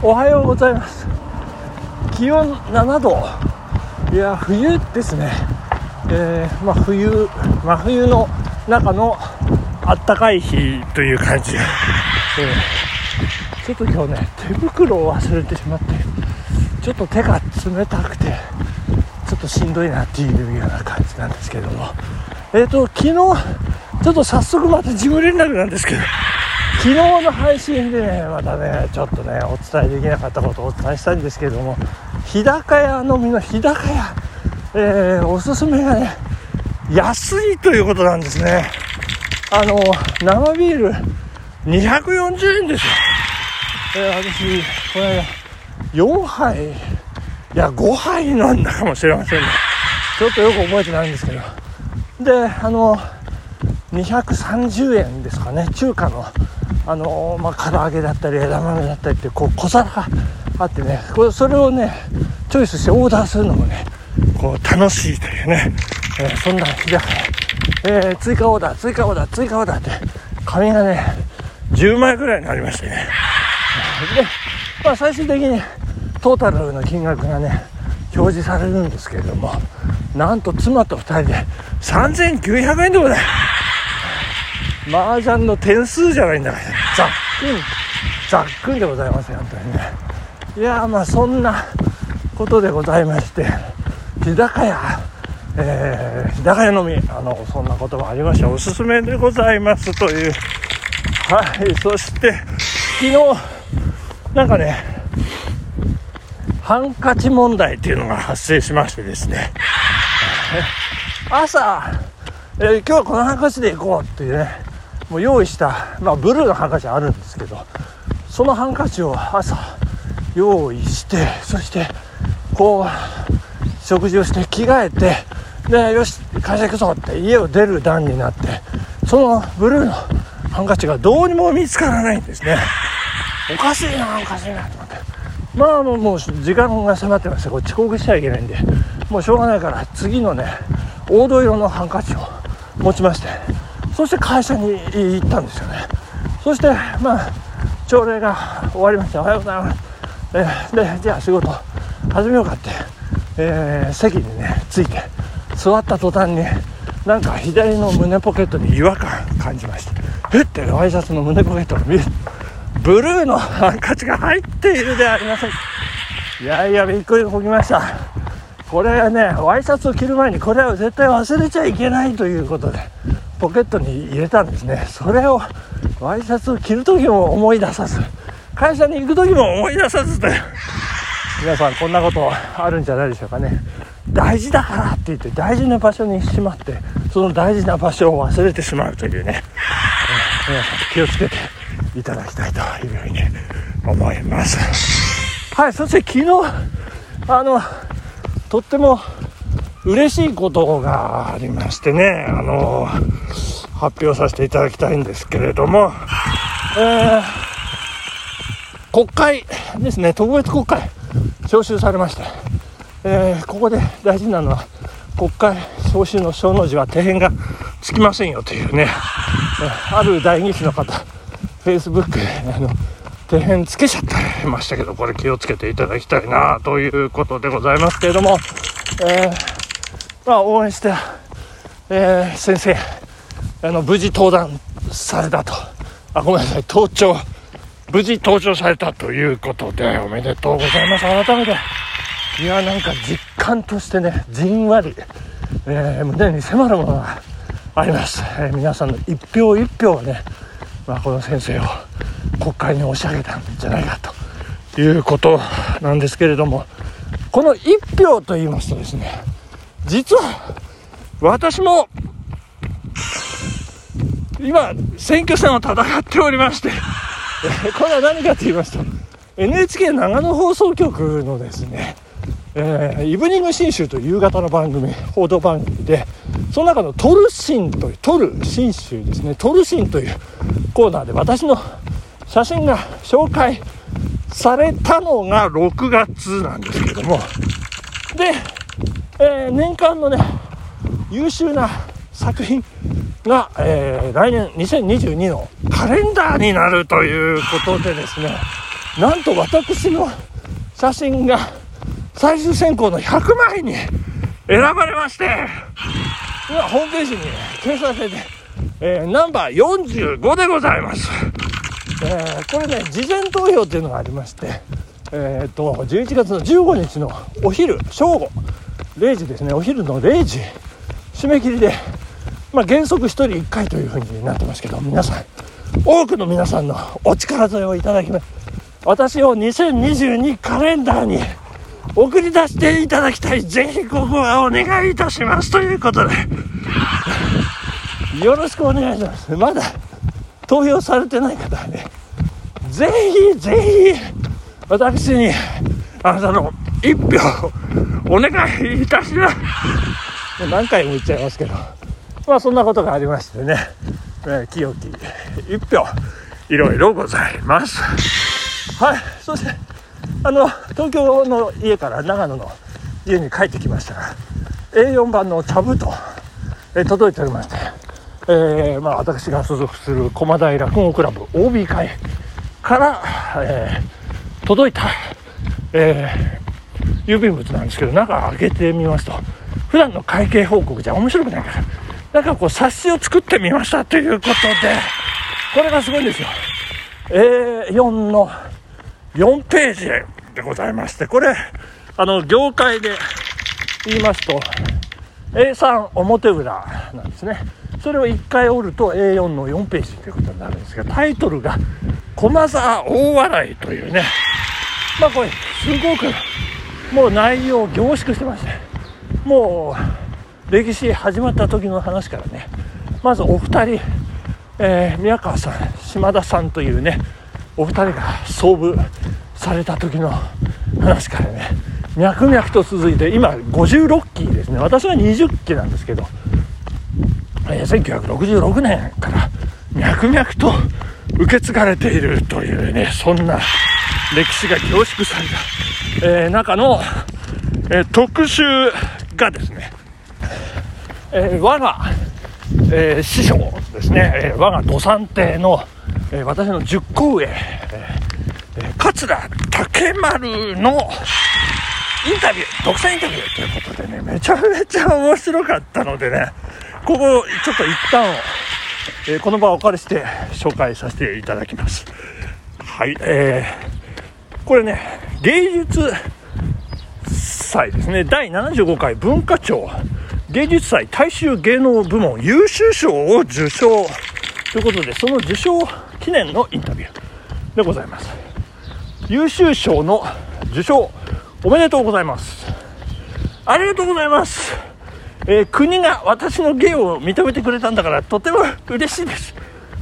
おはようございます。気温7度。いや冬ですね、えー、まあ、冬真冬の中のあったかい日という感じ、えー、ちょっと今日ね手袋を忘れてしまってちょっと手が冷たくてちょっとしんどいなっていうような感じなんですけども。えっ、ー、と昨日ちょっと早速また事務連絡なんですけど。昨日の配信でね、またね、ちょっとね、お伝えできなかったことをお伝えしたいんですけれども、日高屋のみの日高屋、えー、おすすめがね、安いということなんですね。あの、生ビール240円ですよ。えー、私、これ、4杯、いや、5杯飲んだかもしれませんね。ちょっとよく覚えてないんですけど。で、あの、230円ですかね、中華のあのー、まあ、唐揚げだったり枝豆だったりってこう小皿があってねこれそれをねチョイスしてオーダーするのもねこう楽しいというね、えー、そんな日だから、えー、追加オーダー追加オーダー追加オーダーって紙がね10枚ぐらいになりましてね。で、まあ、最終的にトータルの金額がね表示されるんですけれどもなんと妻と2人で3900円でございます。麻雀の点数じゃないんだからざっくんざっくんでございますよ本当にね。いやまあそんなことでございまして。日高屋。えー、日高屋のみ。あのそんなこともありましておすすめでございますという。はいそして昨日なんかねハンカチ問題っていうのが発生しましてですね。朝、えー、今日はこのハンカチで行こうっていうね。もう用意した、まあ、ブルーのハンカチあるんですけどそのハンカチを朝用意してそしてこう食事をして着替えてでよし会社行くぞって家を出る段になってそのブルーのハンカチがどうにも見つからないんですね。おかしいなおかしいなと思ってまあもう時間が迫ってましてこれ遅刻しちゃいけないんで。もうしょうがないから次のね黄土色のハンカチを持ちましてそして会社に行ったんですよね。そしてまあ朝礼が終わりましたおはようございます、えー、でじゃあ仕事始めようかって、えー、席にね着いて座った途端になんか左の胸ポケットに違和感感じましたえってワイシャツの胸ポケットを見る。ブルーのハンカチが入っているではありません。いやいやびっくりこきました。これねワイシャツを着る前にこれは絶対忘れちゃいけないということで。ポケットに入れたんですね。それをワイシャツを着る時も思い出さず会社に行く時も思い出さずと皆さんこんなことあるんじゃないでしょうかね。大事だからって言って大事な場所にしまってその大事な場所を忘れてしまうというね、皆さん気をつけていただきたいというふうに思います。はいそして昨日あのとっても嬉しいことがありましてね、あの発表させていただきたいんですけれども、えー、国会ですね、特別国会、招集されまして、えー、ここで大事なのは、国会招集の小の字は底辺がつきませんよというね、ある代議士の方、フェイスブックで、あの、底辺つけちゃってましたけど、これ気をつけていただきたいなということでございますけれども、えーまあ、応援して、えー、先生あの無事登壇されたと。あごめんなさい。登頂無事登頂されたということでおめでとうございます。改めていやなんか実感としてねじんわり、えー、胸に迫るものがあります、えー、皆さんの一票一票をね、まあ、この先生を国会に押し上げたんじゃないかということなんですけれどもこの一票と言いますとですね実は、私も、今、選挙戦を戦っておりまして、これは何かと言いますと、NHK 長野放送局のですね、えー、イブニング新州という夕方の番組、報道番組で、その中のトルシンという、トル新州ですね、トルシンというコーナーで私の写真が紹介されたのが6月なんですけども、で、えー、年間のね優秀な作品が、えー、来年2022のカレンダーになるということでですねなんと私の写真が最終選考の100枚に選ばれまして今ホームページに掲載されて、えー、ナンバー45でございます、えー、これね事前投票っていうのがありましてえー、っと11月の15日のお昼正午0時ですねお昼の0時締め切りで、まあ、原則1人1回というふうになってますけど皆さん多くの皆さんのお力添えをいただきま私を2022カレンダーに送り出していただきたい。ぜひここはお願いいたします。ということで、よろしくお願いします。まだ投票されてない方はね、ぜひぜひ、私に、あなたの一票、お願いいたします。何回も言っちゃいますけど、まあそんなことがありましてね、え、清き一票、いろいろございます。はい、そして、あの東京の家から長野の家に帰ってきましたら A4 版の茶封筒、え届いておりまして、えー、まあ、私が所属する駒平落語クラブ OB 会から、えー、届いた、えー、郵便物なんですけど中開けてみますと普段の会計報告じゃ面白くないからなんかこう冊子を作ってみましたということでこれがすごいんですよ A4 の4ページでございまして、これ、あの、業界で言いますと、A3 表裏なんですね。それを1回折ると A4 の4ページということになるんですが、タイトルが、駒沢大笑いというね、まあこれ、すごく、もう内容凝縮してまして、もう、歴史始まった時の話からね、まずお二人、えー、宮川さん、島田さんというね、お二人が遭遇された時の話からね。脈々と続いて今56期ですね。私は20期なんですけど、えー、1966年から脈々と受け継がれているというねそんな歴史が凝縮された、え、中の、え、特集がですね、え我が、え師匠ですね、え我が土産亭のえ、私の10個上、え、桂竹丸のインタビュー、独占インタビューということでね、めちゃめちゃ面白かったのでね、ここ、ちょっと一旦を、えー、この場をお借りして紹介させていただきます。はい、えー、これね、芸術祭ですね、第75回文化庁。芸術祭大衆芸能部門優秀賞を受賞。ということで、その受賞記念のインタビューでございます。優秀賞の受賞おめでとうございます。ありがとうございます、えー、国が私の芸を認めてくれたんだからとても嬉しいです。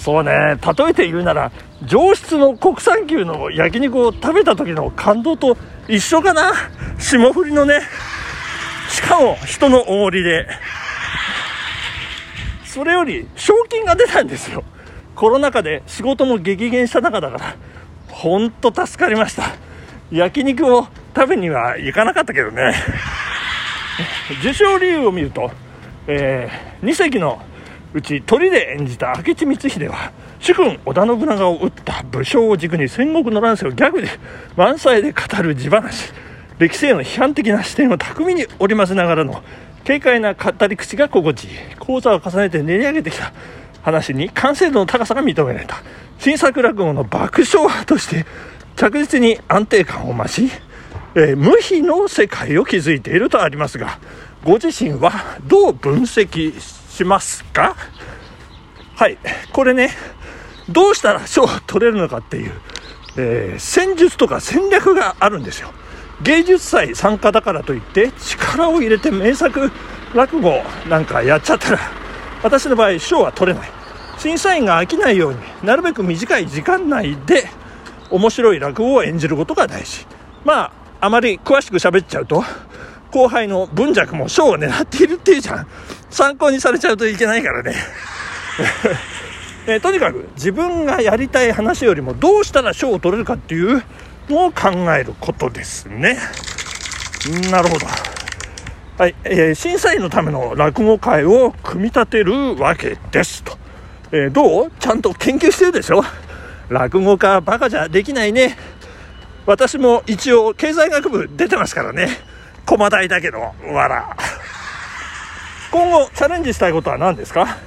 そうね。例えて言うなら上質の国産牛の焼肉を食べた時の感動と一緒かな。霜降りのね。しかも人のおごりで。それより賞金が出たんですよ。コロナ禍で仕事も激減した中だから、ほんと助かりました。焼肉を食べには行かなかったけどね。受賞理由を見ると、えー、2隻のうち鳥で演じた明智光秀は主君織田信長を討った武将を軸に戦国の乱世をギャグで満載で語る地話歴史への批判的な視点を巧みに織り交ぜながらの軽快な語り口が心地いい。講座を重ねて練り上げてきた。話に完成度の高さが認められた。新作落語の爆笑派として着実に安定感を増し、えー、無比の世界を築いているとありますがご自身はどう分析しますか？はい。これねどうしたら賞を取れるのかっていう、えー、戦術とか戦略があるんですよ。芸術祭参加だからといって力を入れて名作落語なんかやっちゃったら私の場合賞は取れない。審査員が飽きないようになるべく短い時間内で面白い落語を演じることが大事。まああまり詳しく喋っちゃうと後輩の文尺も賞を狙っているっていうじゃん。参考にされちゃうといけないからね。えとにかく自分がやりたい話よりもどうしたら賞を取れるかっていうのを考えることですね。なるほど。はい、えー、審査員のための落語会を組み立てるわけですと。えー、どうちゃんと研究してるでしょ？落語家バカじゃできないね。私も一応経済学部出てますからね。駒大だけどわら。今後チャレンジしたいことは何ですか？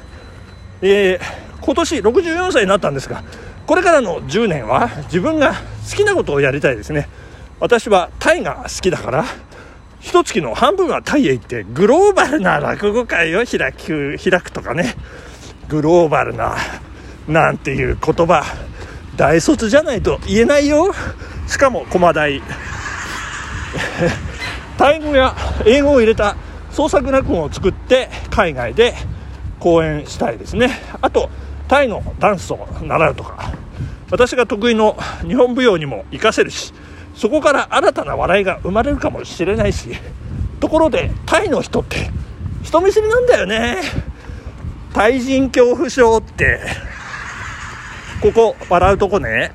えー、今年64歳になったんですがこれからの10年は自分が好きなことをやりたいですね。私はタイが好きだから一月の半分はタイへ行ってグローバルな落語会を開く開くとかね。グローバルななんていう言葉大卒じゃないと言えないよ。しかも駒大タイ語や英語を入れた創作落語を作って海外で講演したいですね。あとタイのダンスを習うとか私が得意の日本舞踊にも活かせるしそこから新たな笑いが生まれるかもしれないしところでタイの人って人見知りなんだよね。タイ人恐怖症ってここ笑うとこね。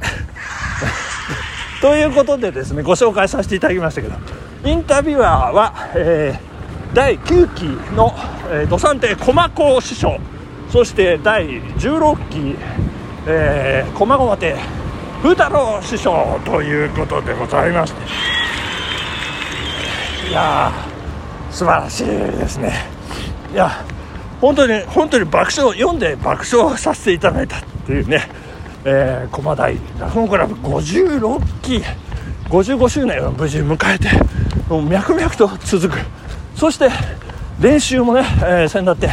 ということでですねご紹介させていただきましたけどインタビュアーは、えー、第9期の、えー、土産亭駒子師匠。そして第16期、えー、駒込亭風太郎師匠ということでございまして。いや素晴らしいですね。いや本当に本当に爆笑読んで爆笑させていただいたっていうね、えー、駒大落語クラブ56期55周年を無事迎えてもう脈々と続く。そして練習もね、えー、先だって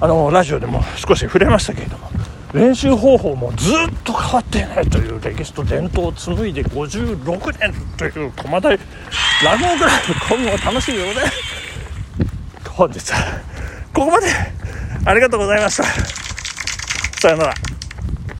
あのラジオでも少し触れましたけれども練習方法もずっと変わっていないという歴史と伝統を紡いで56年という駒大落語クラブ今後楽しいようで本日はここまで。ありがとうございました。さよなら。